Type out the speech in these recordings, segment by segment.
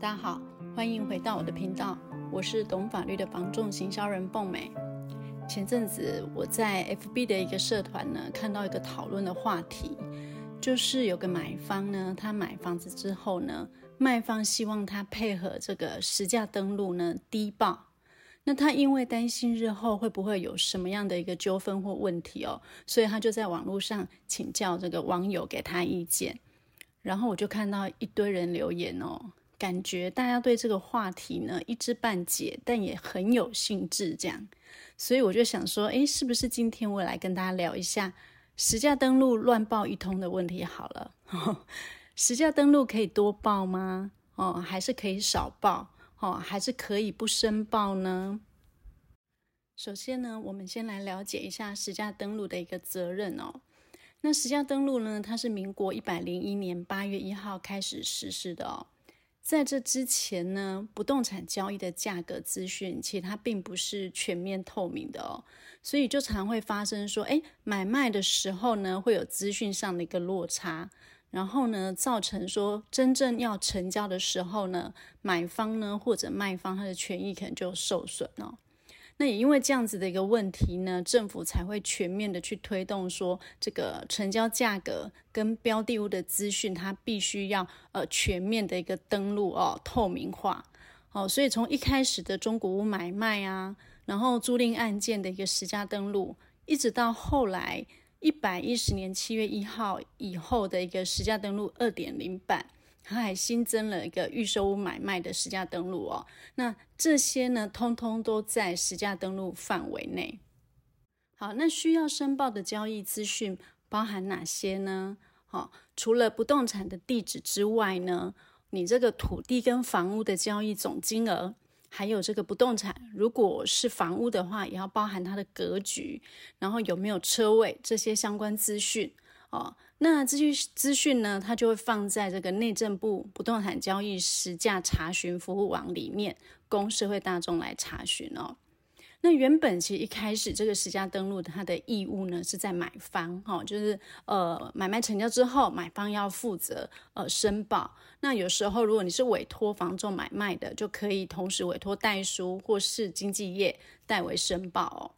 大家好，欢迎回到我的频道，我是懂法律的房仲行销人凤美。前阵子我在 FB 的一个社团呢，看到一个讨论的话题，就是有个买方呢，他买房子之后呢，卖方希望他配合这个实价登录呢低报。那他因为担心日后会不会有什么样的一个纠纷或问题哦，所以他就在网络上请教这个网友给他意见。然后我就看到一堆人留言哦。感觉大家对这个话题呢一知半解，但也很有兴致，这样，所以我就想说，诶，是不是今天我来跟大家聊一下实价登录乱报一通的问题好了？实价登录可以多报吗？哦，还是可以少报？哦，还是可以不申报呢？首先呢，我们先来了解一下实价登录的一个责任哦。那实价登录呢，它是民国一百零一年八月一号开始实施的哦。在这之前呢，不动产交易的价格资讯其实它并不是全面透明的哦，所以就常会发生说，哎，买卖的时候呢，会有资讯上的一个落差，然后呢，造成说真正要成交的时候呢，买方呢或者卖方他的权益可能就受损哦。那也因为这样子的一个问题呢，政府才会全面的去推动说，这个成交价格跟标的物的资讯，它必须要呃全面的一个登录哦，透明化哦。所以从一开始的中古屋买卖啊，然后租赁案件的一个实价登录，一直到后来一百一十年七月一号以后的一个实价登录二点零版。它还新增了一个预售屋买卖的实价登录哦，那这些呢，通通都在实价登录范围内。好，那需要申报的交易资讯包含哪些呢？好，除了不动产的地址之外呢，你这个土地跟房屋的交易总金额，还有这个不动产，如果是房屋的话，也要包含它的格局，然后有没有车位这些相关资讯。哦，那这些资讯呢，它就会放在这个内政部不动产交易实价查询服务网里面，供社会大众来查询哦。那原本其实一开始这个实价登录它的义务呢，是在买方，哈、哦，就是呃买卖成交之后，买方要负责呃申报。那有时候如果你是委托房仲买卖的，就可以同时委托代书或是经纪业代为申报哦。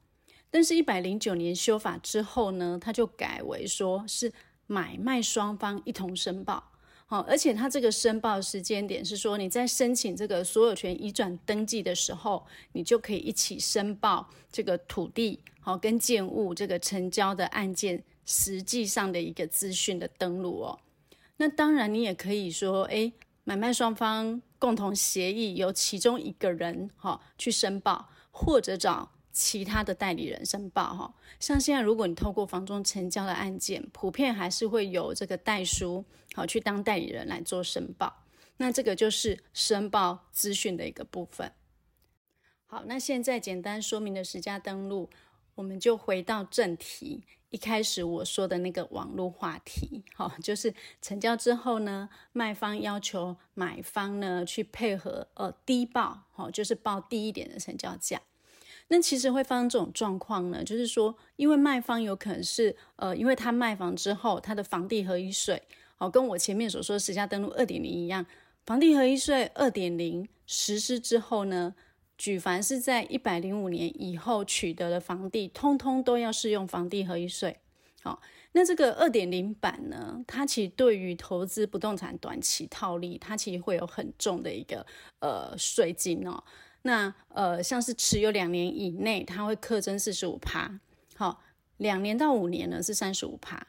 但是，一百零九年修法之后呢，它就改为说是买卖双方一同申报，好，而且它这个申报时间点是说，你在申请这个所有权移转登记的时候，你就可以一起申报这个土地，好，跟建物这个成交的案件实际上的一个资讯的登录哦。那当然，你也可以说，诶，买卖双方共同协议，由其中一个人哈去申报，或者找。其他的代理人申报哈，像现在如果你透过房仲成交的案件，普遍还是会有这个代书好去当代理人来做申报，那这个就是申报资讯的一个部分。好，那现在简单说明的实价登录，我们就回到正题，一开始我说的那个网络话题，好，就是成交之后呢，卖方要求买方呢去配合呃低报，好，就是报低一点的成交价。那其实会发生这种状况呢，就是说，因为卖方有可能是呃，因为他卖房之后，他的房地合一税，哦，跟我前面所说的实价登录二点零一样，房地合一税二点零实施之后呢，举凡是在一百零五年以后取得的房地，通通都要适用房地合一税。好，那这个二点零版呢，它其实对于投资不动产短期套利，它其实会有很重的一个呃税金哦。那呃，像是持有两年以内，它会课征四十五趴。好，两年到五年呢是三十五趴，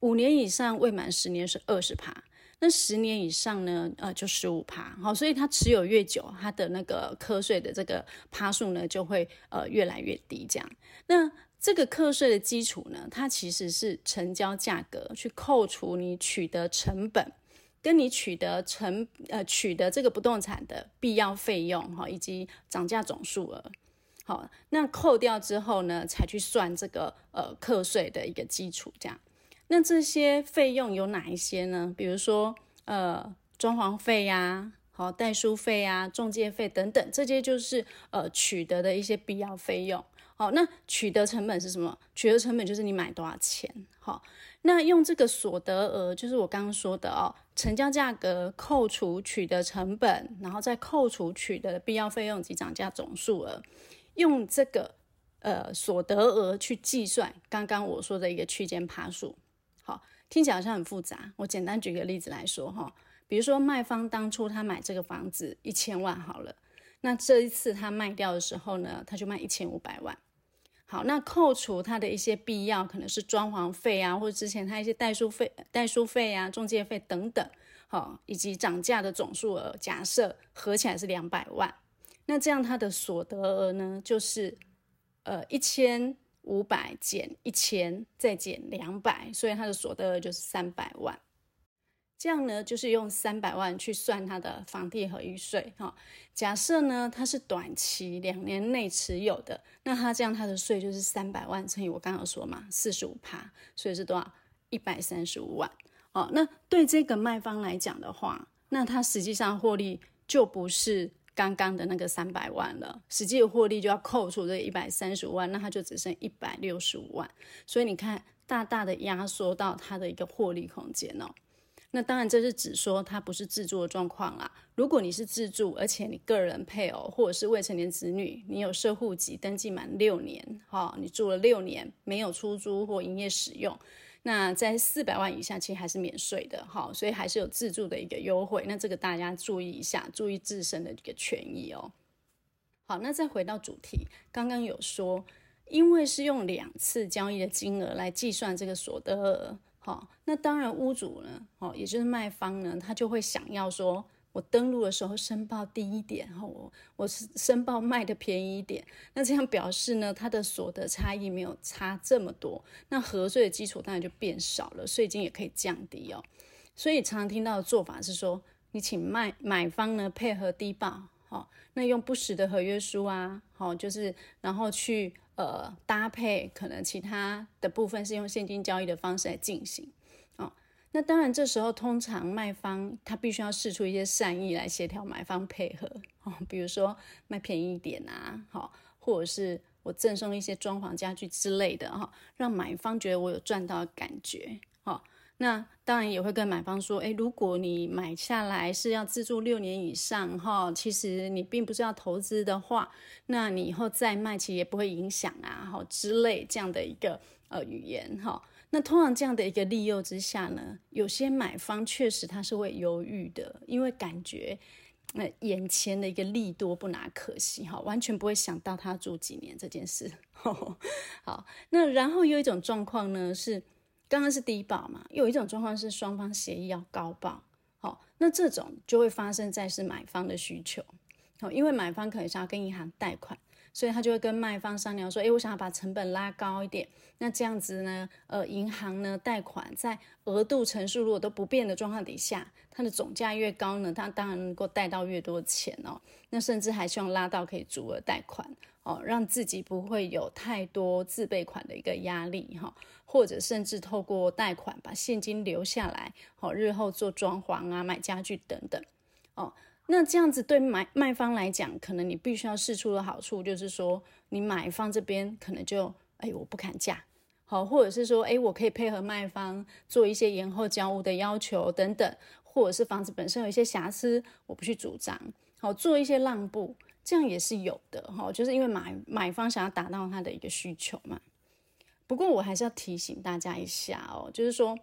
五年以上未满十年是二十趴，那十年以上呢，呃，就十五趴。好，所以它持有越久，它的那个课税的这个趴数呢就会呃越来越低。这样，那这个课税的基础呢，它其实是成交价格去扣除你取得成本。跟你取得成呃取得这个不动产的必要费用哈，以及涨价总数额，好，那扣掉之后呢，才去算这个呃课税的一个基础，这样。那这些费用有哪一些呢？比如说呃装潢费呀，好代书费呀、中介费等等，这些就是呃取得的一些必要费用。好，那取得成本是什么？取得成本就是你买多少钱。好，那用这个所得额，就是我刚刚说的哦，成交价格扣除取得成本，然后再扣除取得的必要费用及涨价总数额，用这个呃所得额去计算刚刚我说的一个区间趴数。好，听起来好像很复杂。我简单举个例子来说哈，比如说卖方当初他买这个房子一千万好了，那这一次他卖掉的时候呢，他就卖一千五百万。好，那扣除他的一些必要，可能是装潢费啊，或者之前他一些代书费、代书费啊、中介费等等，好，以及涨价的总数额，假设合起来是两百万，那这样他的所得额呢，就是呃一千五百减一千再减两百，所以他的所得额就是三百万。这样呢，就是用三百万去算他的房地合一税哈。假设呢，他是短期两年内持有的，那他这样他的税就是三百万乘以我刚刚说嘛，四十五趴，所以是多少？一百三十五万。哦，那对这个卖方来讲的话，那他实际上获利就不是刚刚的那个三百万了，实际的获利就要扣除这一百三十五万，那他就只剩一百六十五万。所以你看，大大的压缩到他的一个获利空间哦。那当然，这是指说他不是自住的状况啦。如果你是自住，而且你个人配偶或者是未成年子女，你有社户籍登记满六年，哈，你住了六年没有出租或营业使用，那在四百万以下其实还是免税的，哈，所以还是有自住的一个优惠。那这个大家注意一下，注意自身的一个权益哦。好，那再回到主题，刚刚有说，因为是用两次交易的金额来计算这个所得额。好，那当然屋主呢，哦，也就是卖方呢，他就会想要说，我登录的时候申报低一点，哈，我我是申报卖的便宜一点，那这样表示呢，他的所得差异没有差这么多，那核税的基础当然就变少了，税金也可以降低哦。所以常常听到的做法是说，你请卖买方呢配合低报，好，那用不实的合约书啊，好，就是然后去。呃，搭配可能其他的部分是用现金交易的方式来进行，哦，那当然这时候通常卖方他必须要试出一些善意来协调买方配合，哦，比如说卖便宜一点啊，好，或者是我赠送一些装潢家具之类的，哈，让买方觉得我有赚到的感觉，好。那当然也会跟买方说，诶，如果你买下来是要自住六年以上，哈，其实你并不是要投资的话，那你以后再卖其实也不会影响啊，哈之类这样的一个呃语言，哈。那通常这样的一个利诱之下呢，有些买方确实他是会犹豫的，因为感觉那眼前的一个利多不拿可惜，哈，完全不会想到他住几年这件事。好，那然后有一种状况呢是。刚刚是低保嘛，有一种状况是双方协议要高保，好，那这种就会发生在是买方的需求，好，因为买方可能想要跟银行贷款，所以他就会跟卖方商量说，诶，我想要把成本拉高一点，那这样子呢，呃，银行呢贷款在额度成数如果都不变的状况底下，它的总价越高呢，它当然能够贷到越多钱哦，那甚至还希望拉到可以足额贷款。哦，让自己不会有太多自备款的一个压力哈，或者甚至透过贷款把现金留下来，好，日后做装潢啊、买家具等等。哦，那这样子对买卖方来讲，可能你必须要试出的好处就是说，你买方这边可能就哎，我不砍价，好，或者是说哎，我可以配合卖方做一些延后交屋的要求等等，或者是房子本身有一些瑕疵，我不去主张，好，做一些让步。这样也是有的哈，就是因为买买方想要达到他的一个需求嘛。不过我还是要提醒大家一下哦，就是说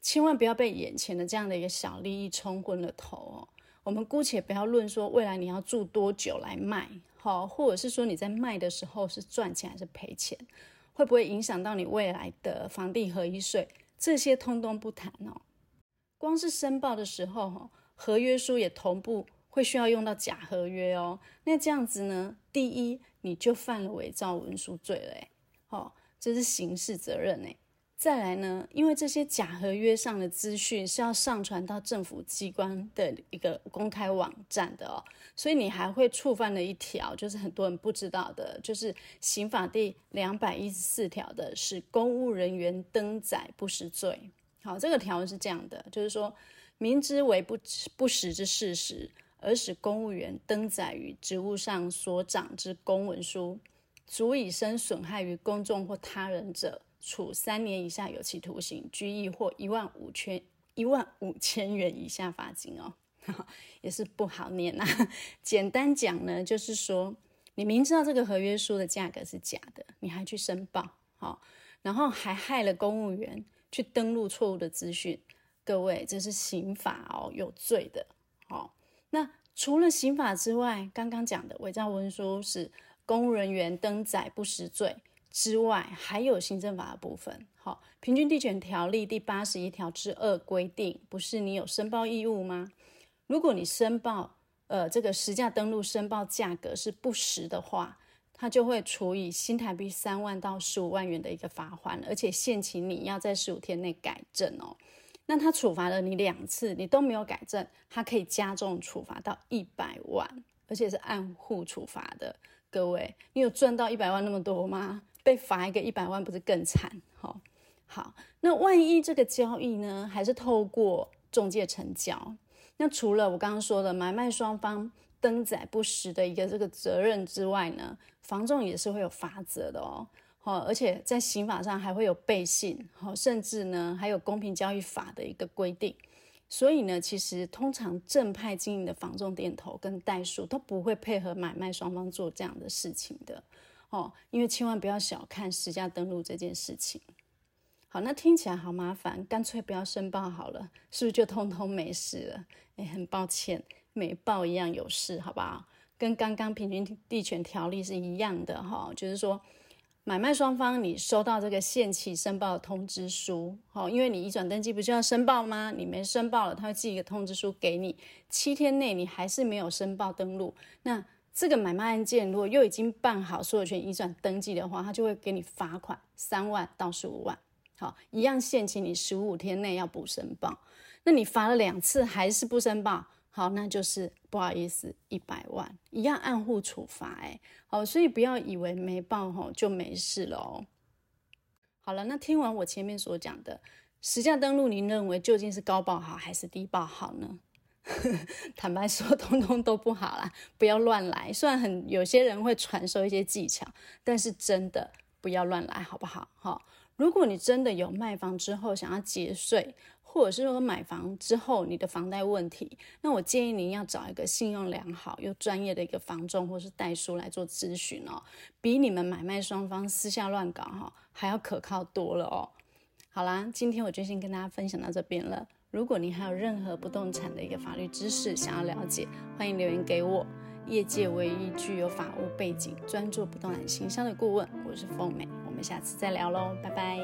千万不要被眼前的这样的一个小利益冲昏了头哦。我们姑且不要论说未来你要住多久来卖，好，或者是说你在卖的时候是赚钱还是赔钱，会不会影响到你未来的房地合一税，这些通通不谈哦。光是申报的时候，合约书也同步。会需要用到假合约哦，那这样子呢？第一，你就犯了伪造文书罪了，哎，哦，这是刑事责任哎。再来呢，因为这些假合约上的资讯是要上传到政府机关的一个公开网站的哦，所以你还会触犯了一条，就是很多人不知道的，就是刑法第两百一十四条的是公务人员登载不实罪。好，这个条文是这样的，就是说明知为不不实之事实。而使公务员登载于职务上所长之公文书，足以生损害于公众或他人者，处三年以下有期徒刑、拘役或一万五千一万五千元以下罚金哦，也是不好念呐、啊。简单讲呢，就是说你明知道这个合约书的价格是假的，你还去申报，好，然后还害了公务员去登录错误的资讯，各位这是刑法哦，有罪的。好，那除了刑法之外，刚刚讲的伪造文书是公务人员登载不实罪。之外，还有行政法的部分。好，《平均地权条例》第八十一条之二规定，不是你有申报义务吗？如果你申报，呃，这个实价登录申报价格是不实的话，它就会处以新台币三万到十五万元的一个罚款，而且限期你要在十五天内改正哦。那他处罚了你两次，你都没有改正，他可以加重处罚到一百万，而且是按户处罚的。各位，你有赚到一百万那么多吗？被罚一个一百万，不是更惨？好，好，那万一这个交易呢，还是透过中介成交？那除了我刚刚说的买卖双方登载不实的一个这个责任之外呢，房仲也是会有罚则的哦。哦，而且在刑法上还会有背信，好，甚至呢还有公平交易法的一个规定。所以呢，其实通常正派经营的房仲店头跟代数都不会配合买卖双方做这样的事情的。哦，因为千万不要小看实价登录这件事情。好，那听起来好麻烦，干脆不要申报好了，是不是就通通没事了？哎，很抱歉，没报一样有事，好不好？跟刚刚平均地权条例是一样的哈，就是说买卖双方你收到这个限期申报通知书，好，因为你移转登记不就要申报吗？你没申报了，他会寄一个通知书给你，七天内你还是没有申报登录，那。这个买卖案件如果又已经办好所有权移转登记的话，他就会给你罚款三万到十五万。好，一样限期你十五天内要补申报。那你罚了两次还是不申报，好，那就是不好意思，一百万，一样按户处罚。哎，好，所以不要以为没报吼就没事了哦。好了，那听完我前面所讲的实价登录，您认为究竟是高报好还是低报好呢？坦白说，通通都不好啦，不要乱来。虽然很有些人会传授一些技巧，但是真的不要乱来，好不好？哈，如果你真的有卖房之后想要节税，或者是说买房之后你的房贷问题，那我建议您要找一个信用良好又专业的一个房仲或是代书来做咨询哦，比你们买卖双方私下乱搞哈还要可靠多了哦。好啦，今天我就先跟大家分享到这边了。如果您还有任何不动产的一个法律知识想要了解，欢迎留言给我。业界唯一具有法务背景、专注不动产行销的顾问，我是凤美。我们下次再聊喽，拜拜。